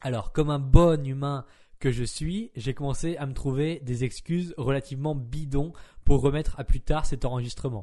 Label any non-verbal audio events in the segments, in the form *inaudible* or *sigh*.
Alors, comme un bon humain que je suis, j'ai commencé à me trouver des excuses relativement bidons pour remettre à plus tard cet enregistrement.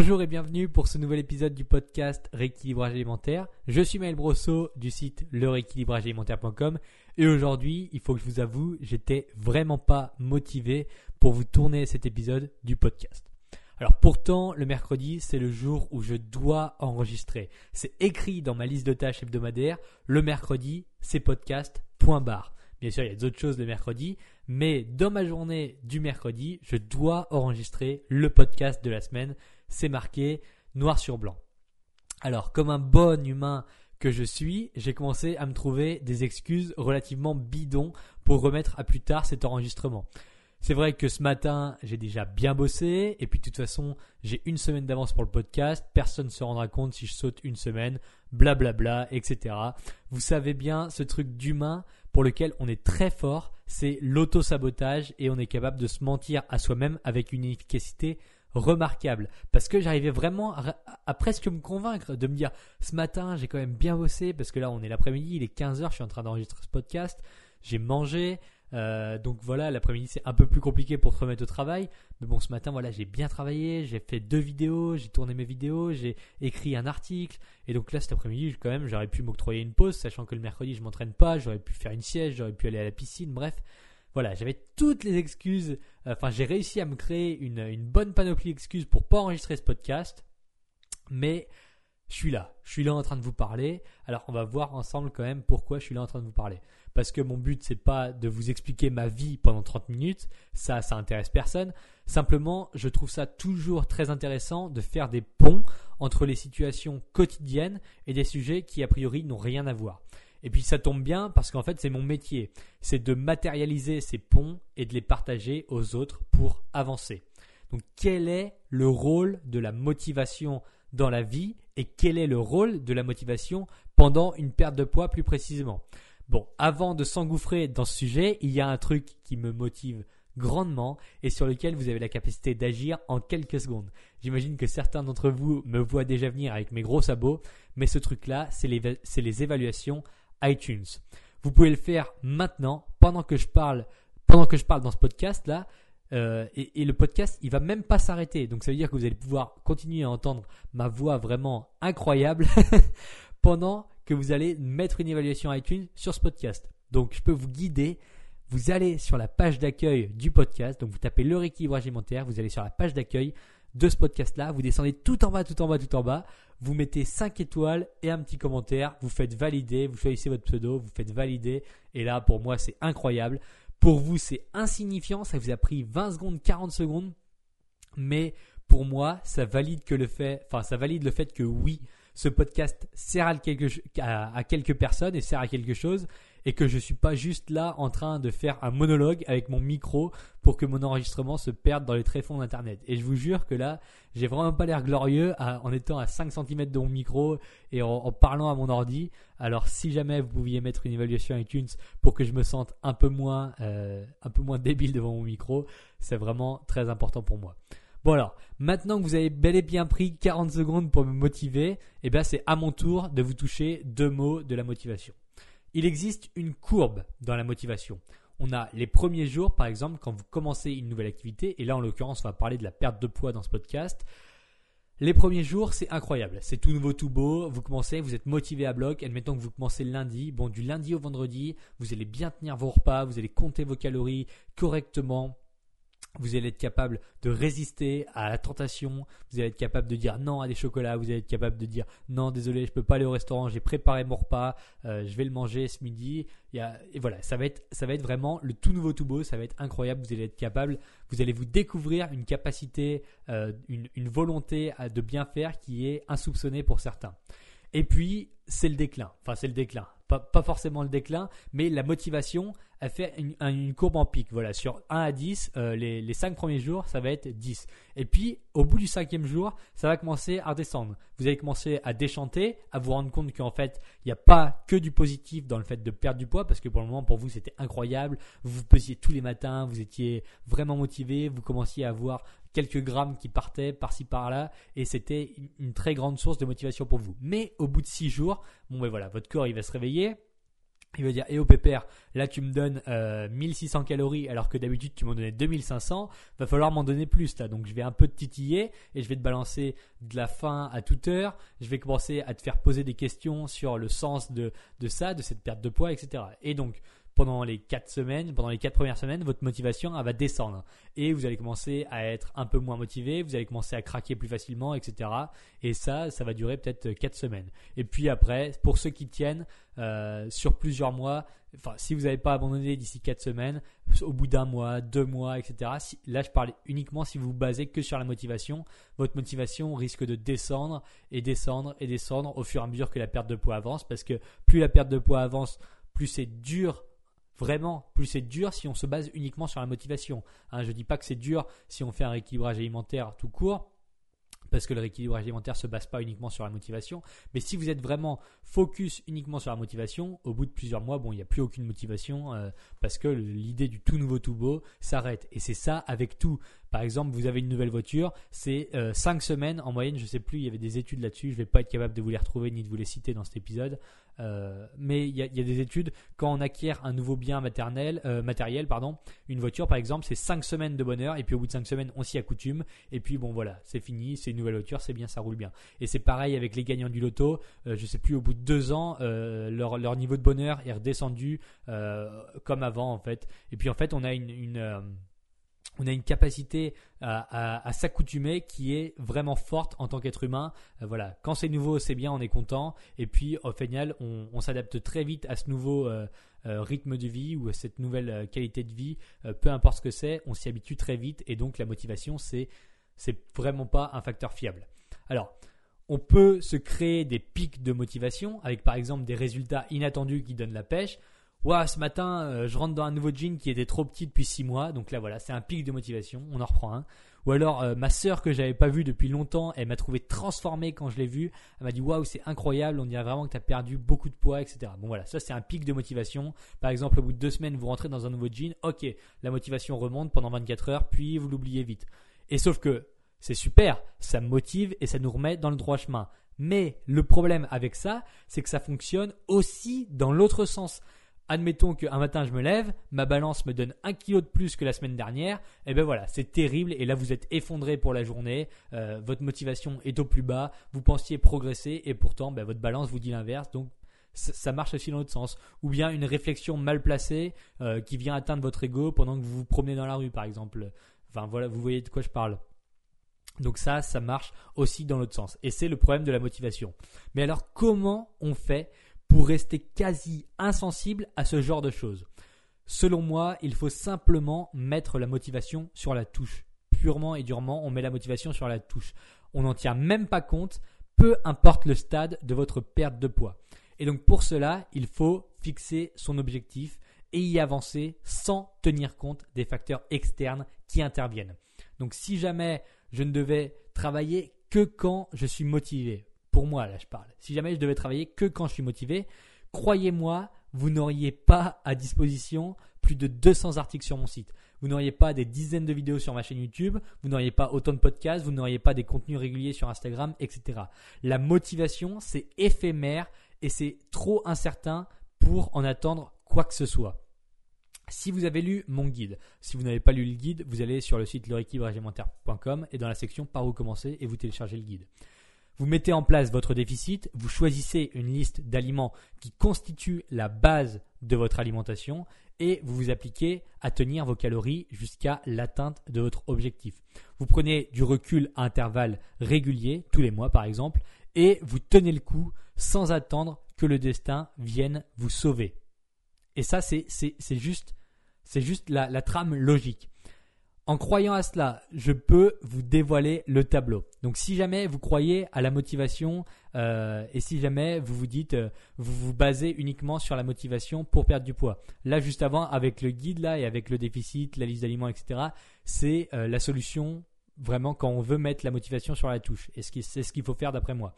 Bonjour et bienvenue pour ce nouvel épisode du podcast Rééquilibrage alimentaire. Je suis Maël Brosso du site lerééquilibragealimentaire.com et aujourd'hui, il faut que je vous avoue, j'étais vraiment pas motivé pour vous tourner cet épisode du podcast. Alors pourtant, le mercredi, c'est le jour où je dois enregistrer. C'est écrit dans ma liste de tâches hebdomadaires. Le mercredi, c'est podcast. Bien sûr, il y a d'autres choses le mercredi, mais dans ma journée du mercredi, je dois enregistrer le podcast de la semaine. C'est marqué noir sur blanc. Alors, comme un bon humain que je suis, j'ai commencé à me trouver des excuses relativement bidons pour remettre à plus tard cet enregistrement. C'est vrai que ce matin, j'ai déjà bien bossé, et puis de toute façon, j'ai une semaine d'avance pour le podcast, personne ne se rendra compte si je saute une semaine, blablabla, etc. Vous savez bien, ce truc d'humain pour lequel on est très fort, c'est l'auto-sabotage, et on est capable de se mentir à soi-même avec une efficacité remarquable. Parce que j'arrivais vraiment à, presque me convaincre de me dire ce matin j'ai quand même bien bossé parce que là on est l'après-midi il est 15h je suis en train d'enregistrer ce podcast j'ai mangé euh, donc voilà l'après-midi c'est un peu plus compliqué pour se remettre au travail. Mais bon ce matin voilà j'ai bien travaillé j'ai fait deux vidéos j'ai tourné mes vidéos j'ai écrit un article. Et donc là cet après-midi quand même j'aurais pu m'octroyer une pause sachant que le mercredi je m'entraîne pas j'aurais pu faire une sieste j'aurais pu aller à la piscine bref voilà, j'avais toutes les excuses. Enfin, j'ai réussi à me créer une, une bonne panoplie d'excuses pour pas enregistrer ce podcast. Mais je suis là. Je suis là en train de vous parler. Alors, on va voir ensemble quand même pourquoi je suis là en train de vous parler. Parce que mon but, c'est pas de vous expliquer ma vie pendant 30 minutes. Ça, ça intéresse personne. Simplement, je trouve ça toujours très intéressant de faire des ponts entre les situations quotidiennes et des sujets qui, a priori, n'ont rien à voir. Et puis ça tombe bien parce qu'en fait c'est mon métier, c'est de matérialiser ces ponts et de les partager aux autres pour avancer. Donc quel est le rôle de la motivation dans la vie et quel est le rôle de la motivation pendant une perte de poids plus précisément? Bon, avant de s'engouffrer dans ce sujet, il y a un truc qui me motive grandement et sur lequel vous avez la capacité d'agir en quelques secondes. J'imagine que certains d'entre vous me voient déjà venir avec mes gros sabots, mais ce truc-là, c'est les, les évaluations iTunes. Vous pouvez le faire maintenant, pendant que je parle, pendant que je parle dans ce podcast là. Euh, et, et, le podcast, il va même pas s'arrêter. Donc ça veut dire que vous allez pouvoir continuer à entendre ma voix vraiment incroyable *laughs* pendant que vous allez mettre une évaluation iTunes sur ce podcast. Donc je peux vous guider. Vous allez sur la page d'accueil du podcast. Donc vous tapez le rééquilibrage alimentaire. Vous allez sur la page d'accueil de ce podcast-là. Vous descendez tout en bas, tout en bas, tout en bas. Vous mettez 5 étoiles et un petit commentaire. Vous faites valider. Vous choisissez votre pseudo. Vous faites valider. Et là, pour moi, c'est incroyable. Pour vous, c'est insignifiant. Ça vous a pris 20 secondes, 40 secondes. Mais pour moi, ça valide que le fait, enfin, ça valide le fait que oui, ce podcast sert à, quelque, à, à quelques personnes et sert à quelque chose et que je suis pas juste là en train de faire un monologue avec mon micro pour que mon enregistrement se perde dans les tréfonds d'internet. Et je vous jure que là, j'ai vraiment pas l'air glorieux en étant à 5 cm de mon micro et en, en, parlant à mon ordi. Alors si jamais vous pouviez mettre une évaluation iTunes pour que je me sente un peu moins, euh, un peu moins débile devant mon micro, c'est vraiment très important pour moi. Bon alors, maintenant que vous avez bel et bien pris 40 secondes pour me motiver, eh bien c'est à mon tour de vous toucher deux mots de la motivation. Il existe une courbe dans la motivation. On a les premiers jours, par exemple, quand vous commencez une nouvelle activité, et là en l'occurrence on va parler de la perte de poids dans ce podcast. Les premiers jours, c'est incroyable. C'est tout nouveau, tout beau. Vous commencez, vous êtes motivé à bloc. Admettons que vous commencez le lundi. Bon, du lundi au vendredi, vous allez bien tenir vos repas, vous allez compter vos calories correctement. Vous allez être capable de résister à la tentation, vous allez être capable de dire non à des chocolats, vous allez être capable de dire non désolé je peux pas aller au restaurant, j'ai préparé mon repas, euh, je vais le manger ce midi. et voilà, ça va être ça va être vraiment le tout nouveau tout beau, ça va être incroyable, vous allez être capable, vous allez vous découvrir une capacité, euh, une, une volonté de bien faire qui est insoupçonnée pour certains. Et puis c'est le déclin, enfin c'est le déclin, pas, pas forcément le déclin, mais la motivation elle fait une, courbe en pic. Voilà, sur 1 à 10, euh, les, les 5 premiers jours, ça va être 10. Et puis, au bout du cinquième jour, ça va commencer à redescendre. Vous allez commencer à déchanter, à vous rendre compte qu'en fait, il n'y a pas que du positif dans le fait de perdre du poids, parce que pour le moment, pour vous, c'était incroyable. Vous pesiez tous les matins, vous étiez vraiment motivé, vous commenciez à avoir quelques grammes qui partaient par-ci par-là, et c'était une, très grande source de motivation pour vous. Mais au bout de 6 jours, bon ben voilà, votre corps il va se réveiller, il va dire, et eh au pépère, là tu me donnes 1600 euh, calories alors que d'habitude tu m'en donnais 2500, va falloir m'en donner plus là. Donc je vais un peu te titiller et je vais te balancer de la faim à toute heure. Je vais commencer à te faire poser des questions sur le sens de ça, de cette perte de poids, etc. Et donc pendant les 4 semaines, pendant les 4 premières semaines, votre motivation va descendre et vous allez commencer à être un peu moins motivé, vous allez commencer à craquer plus facilement, etc. Et ça, ça va durer peut-être 4 semaines. Et puis après, pour ceux qui tiennent euh, sur plusieurs mois, enfin si vous n'avez pas abandonné d'ici 4 semaines, au bout d'un mois, deux mois, etc. là, je parle uniquement si vous vous basez que sur la motivation. Votre motivation risque de descendre et descendre et descendre au fur et à mesure que la perte de poids avance, parce que plus la perte de poids avance, plus c'est dur Vraiment, plus c'est dur si on se base uniquement sur la motivation. Hein, je ne dis pas que c'est dur si on fait un rééquilibrage alimentaire tout court, parce que le rééquilibrage alimentaire se base pas uniquement sur la motivation. Mais si vous êtes vraiment focus uniquement sur la motivation, au bout de plusieurs mois, bon, il n'y a plus aucune motivation euh, parce que l'idée du tout nouveau tout beau s'arrête. Et c'est ça avec tout. Par exemple, vous avez une nouvelle voiture, c'est 5 euh, semaines en moyenne, je ne sais plus, il y avait des études là-dessus, je ne vais pas être capable de vous les retrouver ni de vous les citer dans cet épisode. Euh, mais il y, a, des études, quand on acquiert un nouveau bien maternel, euh, matériel, pardon, une voiture par exemple, c'est 5 semaines de bonheur, et puis au bout de 5 semaines, on s'y accoutume, et puis bon voilà, c'est fini, c'est une nouvelle voiture, c'est bien, ça roule bien. Et c'est pareil avec les gagnants du loto, je je sais plus, au bout de 2 ans, leur, niveau de bonheur est redescendu comme avant en fait. Et puis en fait, on a une on a une capacité à, s'accoutumer qui est vraiment forte en tant qu'être humain. Euh, voilà, quand c'est nouveau, c'est bien, on est content. Et puis au final, on, s'adapte très vite à ce nouveau euh, euh, rythme de vie ou à cette nouvelle qualité de vie. peu importe ce que c'est, on s'y habitue très vite. Et donc la motivation, c'est c'est vraiment pas un facteur fiable. Alors, on peut se créer des pics de motivation avec par exemple des résultats inattendus qui donnent la pêche. Ouah, ce matin, euh, je rentre dans un nouveau jean qui était trop petit depuis 6 mois. Donc là, voilà, c'est un pic de motivation. On en reprend un. Ou alors, euh, ma sœur que j'avais pas vue depuis longtemps, elle m'a trouvé transformé quand je l'ai vue. Elle m'a dit Waouh, c'est incroyable. On dirait vraiment que tu as perdu beaucoup de poids, etc. Bon, voilà, ça, c'est un pic de motivation. Par exemple, au bout de deux semaines, vous rentrez dans un nouveau jean. Ok, la motivation remonte pendant 24 heures, puis vous l'oubliez vite. Et sauf que c'est super, ça me motive et ça nous remet dans le droit chemin. Mais le problème avec ça, c'est que ça fonctionne aussi dans l'autre sens admettons qu'un matin je me lève, ma balance me donne un kilo de plus que la semaine dernière, et ben voilà, c'est terrible, et là vous êtes effondré pour la journée, euh, votre motivation est au plus bas, vous pensiez progresser, et pourtant ben, votre balance vous dit l'inverse, donc ça marche aussi dans l'autre sens. Ou bien une réflexion mal placée euh, qui vient atteindre votre ego pendant que vous vous promenez dans la rue, par exemple. Enfin voilà, vous voyez de quoi je parle. Donc ça, ça marche aussi dans l'autre sens. Et c'est le problème de la motivation. Mais alors, comment on fait pour rester quasi insensible à ce genre de choses. Selon moi, il faut simplement mettre la motivation sur la touche. Purement et durement, on met la motivation sur la touche. On n'en tient même pas compte, peu importe le stade de votre perte de poids. Et donc pour cela, il faut fixer son objectif et y avancer sans tenir compte des facteurs externes qui interviennent. Donc si jamais je ne devais travailler que quand je suis motivé, pour moi, là, je parle. Si jamais je devais travailler que quand je suis motivé, croyez-moi, vous n'auriez pas à disposition plus de 200 articles sur mon site. Vous n'auriez pas des dizaines de vidéos sur ma chaîne YouTube, vous n'auriez pas autant de podcasts, vous n'auriez pas des contenus réguliers sur Instagram, etc. La motivation, c'est éphémère et c'est trop incertain pour en attendre quoi que ce soit. Si vous avez lu mon guide, si vous n'avez pas lu le guide, vous allez sur le site leréquilibragealimentaire.com et dans la section par où commencer et vous téléchargez le guide. Vous mettez en place votre déficit, vous choisissez une liste d'aliments qui constitue la base de votre alimentation et vous vous appliquez à tenir vos calories jusqu'à l'atteinte de votre objectif. Vous prenez du recul à intervalles réguliers, tous les mois par exemple, et vous tenez le coup sans attendre que le destin vienne vous sauver. Et ça, c'est juste, juste la, la trame logique. En croyant à cela, je peux vous dévoiler le tableau. Donc si jamais vous croyez à la motivation euh, et si jamais vous vous dites, euh, vous vous basez uniquement sur la motivation pour perdre du poids. Là, juste avant, avec le guide là et avec le déficit, la liste d'aliments, etc., c'est euh, la solution vraiment quand on veut mettre la motivation sur la touche. Et c'est ce qu'il faut faire d'après moi.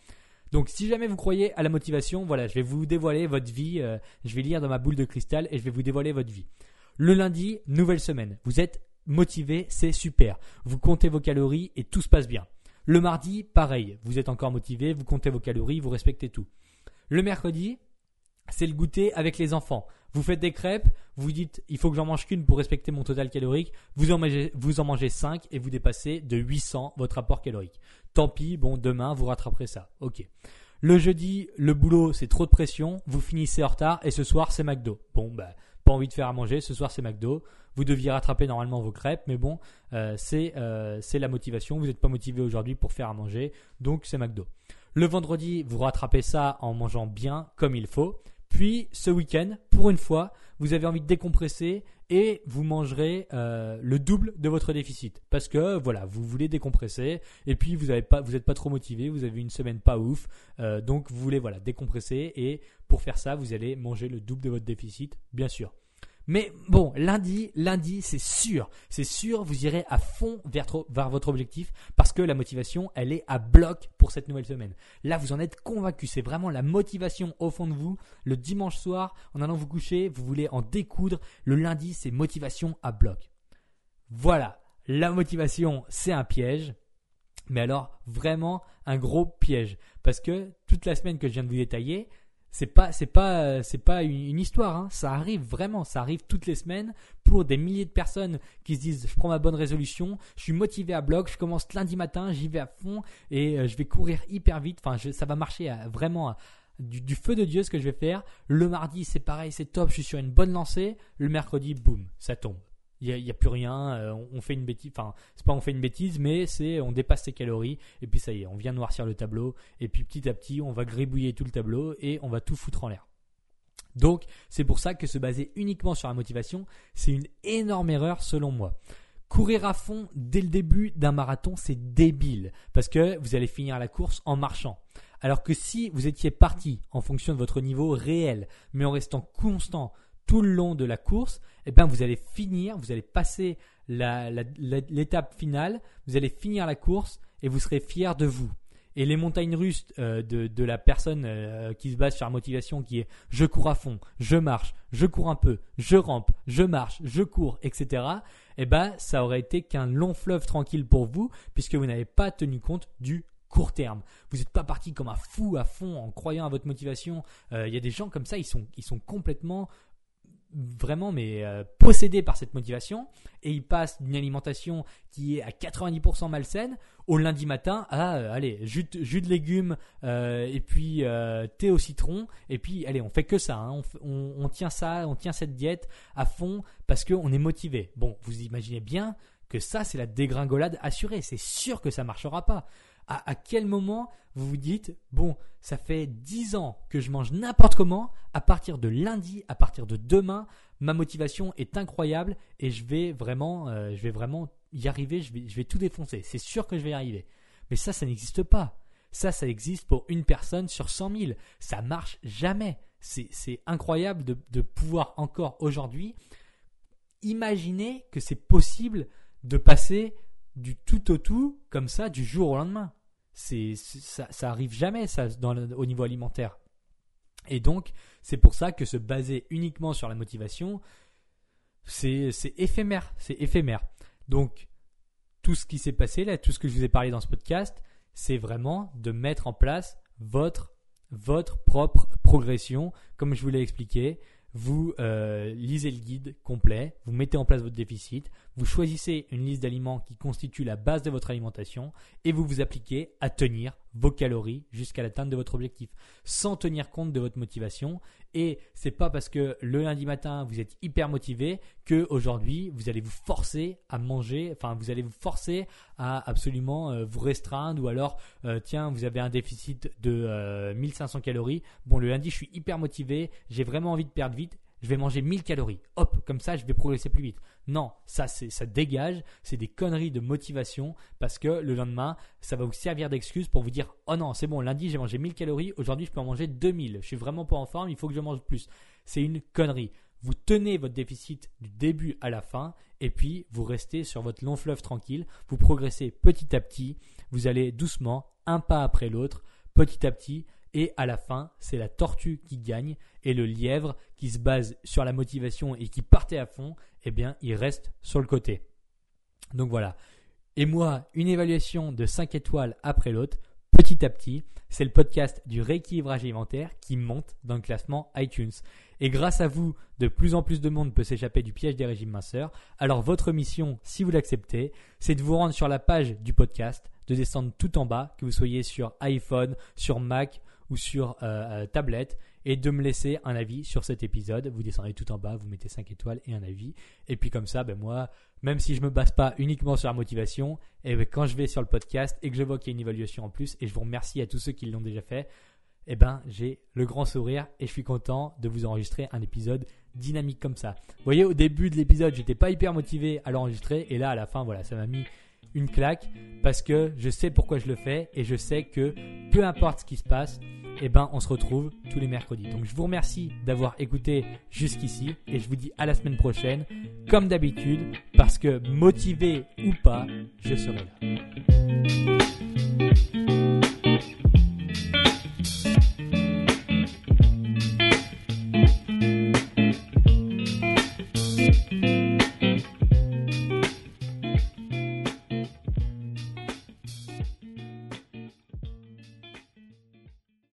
Donc si jamais vous croyez à la motivation, voilà, je vais vous dévoiler votre vie, je vais lire dans ma boule de cristal et je vais vous dévoiler votre vie. Le lundi, nouvelle semaine. Vous êtes motivé, c'est super. Vous comptez vos calories et tout se passe bien. Le mardi, pareil, vous êtes encore motivé, vous comptez vos calories, vous respectez tout. Le mercredi, c'est le goûter avec les enfants. Vous faites des crêpes, vous dites il faut que j'en mange qu'une pour respecter mon total calorique, vous en mangez, vous en mangez 5 et vous dépassez de 800 votre apport calorique. Tant pis, bon, demain vous rattraperez ça. Ok. Le jeudi, le boulot, c'est trop de pression, vous finissez en retard et ce soir c'est McDo. Bon, bah, pas envie de faire à manger, ce soir c'est McDo. Vous deviez rattraper normalement vos crêpes, mais bon, euh, euh, c'est la motivation. Vous n'êtes pas motivé aujourd'hui pour faire à manger, donc c'est McDo. Le vendredi, vous rattrapez ça en mangeant bien comme il faut. Puis ce week-end, pour une fois, vous avez envie de décompresser et vous mangerez euh, le double de votre déficit parce que voilà, vous voulez décompresser et puis vous n'êtes pas, trop motivé, vous avez une semaine pas ouf, donc vous voulez voilà décompresser et pour faire ça, vous allez manger le double de votre déficit, bien sûr. Mais bon, lundi, lundi, c'est sûr, c'est sûr, vous irez à fond vers, votre objectif parce que la motivation, elle est à bloc pour cette nouvelle semaine. Là, vous en êtes convaincu, c'est vraiment la motivation au fond de vous. Le dimanche soir, en allant vous coucher, vous voulez en découdre. Le lundi, c'est motivation à bloc. Voilà, la motivation, c'est un piège. Mais alors, vraiment un gros piège. Parce que toute la semaine que je viens de vous détailler, c'est pas pas une, histoire hein. ça arrive vraiment ça arrive toutes les semaines pour des milliers de personnes qui se disent je prends ma bonne résolution je suis motivé à bloc je commence lundi matin j'y vais à fond et euh, je vais courir hyper vite. Enfin ça va marcher vraiment du, feu de dieu ce que je vais faire. Le mardi c'est pareil c'est top je suis sur une bonne lancée. Le mercredi boum ça tombe il n'y a, plus rien, euh, on, fait une bêtise, enfin, c'est pas on fait une bêtise, mais c'est on dépasse ses calories, et puis ça y est, on vient noircir le tableau, et puis petit à petit, on va gribouiller tout le tableau, et on va tout foutre en l'air. Donc, c'est pour ça que se baser uniquement sur la motivation, c'est une énorme erreur selon moi. Courir à fond dès le début d'un marathon, c'est débile, parce que vous allez finir la course en marchant. Alors que si vous étiez parti en fonction de votre niveau réel, mais en restant constant tout le long de la course, eh bien, vous allez finir, vous allez passer l'étape finale, vous allez finir la course et vous serez fier de vous. Et les montagnes russes euh, de, la personne euh, qui se base sur la motivation qui est je cours à fond, je marche, je cours un peu, je rampe, je marche, je cours, etc. Eh ben, ça aurait été qu'un long fleuve tranquille pour vous puisque vous n'avez pas tenu compte du court terme. Vous n'êtes pas parti comme un fou à fond en croyant à votre motivation. Euh, il y a des gens comme ça, ils sont, ils sont complètement vraiment mais euh, possédé par cette motivation et il passe d'une alimentation qui est à 90% malsaine au lundi matin à euh, allez jus, de légumes euh, et puis thé au citron et puis allez on fait que ça hein. on, tient ça on tient cette diète à fond parce qu'on est motivé. Bon vous imaginez bien que ça c'est la dégringolade assurée. C'est sûr que ça marchera pas à, quel moment vous vous dites, bon, ça fait 10 ans que je mange n'importe comment, à partir de lundi, à partir de demain, ma motivation est incroyable et je vais vraiment, euh, je vais vraiment y arriver, je vais, je vais tout défoncer. C'est sûr que je vais y arriver. Mais ça, ça n'existe pas. Ça, ça existe pour une personne sur 100 000. Ça marche jamais. C'est incroyable de, de pouvoir encore aujourd'hui imaginer que c'est possible de passer du tout au tout comme ça du jour au lendemain. C'est ça, arrive jamais ça au niveau alimentaire. Et donc c'est pour ça que se baser uniquement sur la motivation, c'est éphémère, c'est éphémère. Donc tout ce qui s'est passé là, tout ce que je vous ai parlé dans ce podcast, c'est vraiment de mettre en place votre votre propre progression, comme je vous l'ai expliqué. Vous euh, lisez le guide complet, vous mettez en place votre déficit, vous choisissez une liste d'aliments qui constitue la base de votre alimentation et vous vous appliquez à tenir vos calories jusqu'à l'atteinte de votre objectif sans tenir compte de votre motivation et c'est pas parce que le lundi matin vous êtes hyper motivé que aujourd'hui vous allez vous forcer à manger, enfin vous allez vous forcer à absolument euh, vous restreindre ou alors euh, tiens vous avez un déficit de 1500 euh, calories. Bon le lundi je suis hyper motivé, j'ai vraiment envie de perdre vite, je vais manger 1000 calories. Hop, comme ça, je vais progresser plus vite. Non, ça, ça dégage. C'est des conneries de motivation parce que le lendemain, ça va vous servir d'excuse pour vous dire Oh non, c'est bon, lundi, j'ai mangé 1000 calories. Aujourd'hui, je peux en manger 2000. Je suis vraiment pas en forme. Il faut que je mange plus. C'est une connerie. Vous tenez votre déficit du début à la fin et puis vous restez sur votre long fleuve tranquille. Vous progressez petit à petit. Vous allez doucement, un pas après l'autre, petit à petit et à la fin, c'est la tortue qui gagne et le lièvre qui se base sur la motivation et qui partait à fond, eh bien, il reste sur le côté. Donc voilà. Et moi, une évaluation de 5 étoiles après l'autre, petit à petit, c'est le podcast du rééquilibrage alimentaire qui monte dans le classement iTunes. Et grâce à vous, de plus en plus de monde peut s'échapper du piège des régimes minceurs. Alors votre mission, si vous l'acceptez, c'est de vous rendre sur la page du podcast, de descendre tout en bas, que vous soyez sur iPhone, sur Mac ou sur euh, euh, tablette et de me laisser un avis sur cet épisode. Vous descendez tout en bas, vous mettez 5 étoiles et un avis. Et puis comme ça, ben moi, même si je me base pas uniquement sur la motivation, et ben quand je vais sur le podcast et que je vois qu'il y a une évaluation en plus, et je vous remercie à tous ceux qui l'ont déjà fait, et ben j'ai le grand sourire et je suis content de vous enregistrer un épisode dynamique comme ça. Vous voyez, au début de l'épisode, j'étais pas hyper motivé à l'enregistrer et là, à la fin, voilà, ça m'a mis une claque parce que je sais pourquoi je le fais et je sais que peu importe ce qui se passe, eh ben, on se retrouve tous les mercredis. Donc je vous remercie d'avoir écouté jusqu'ici et je vous dis à la semaine prochaine, comme d'habitude, parce que motivé ou pas, je serai là.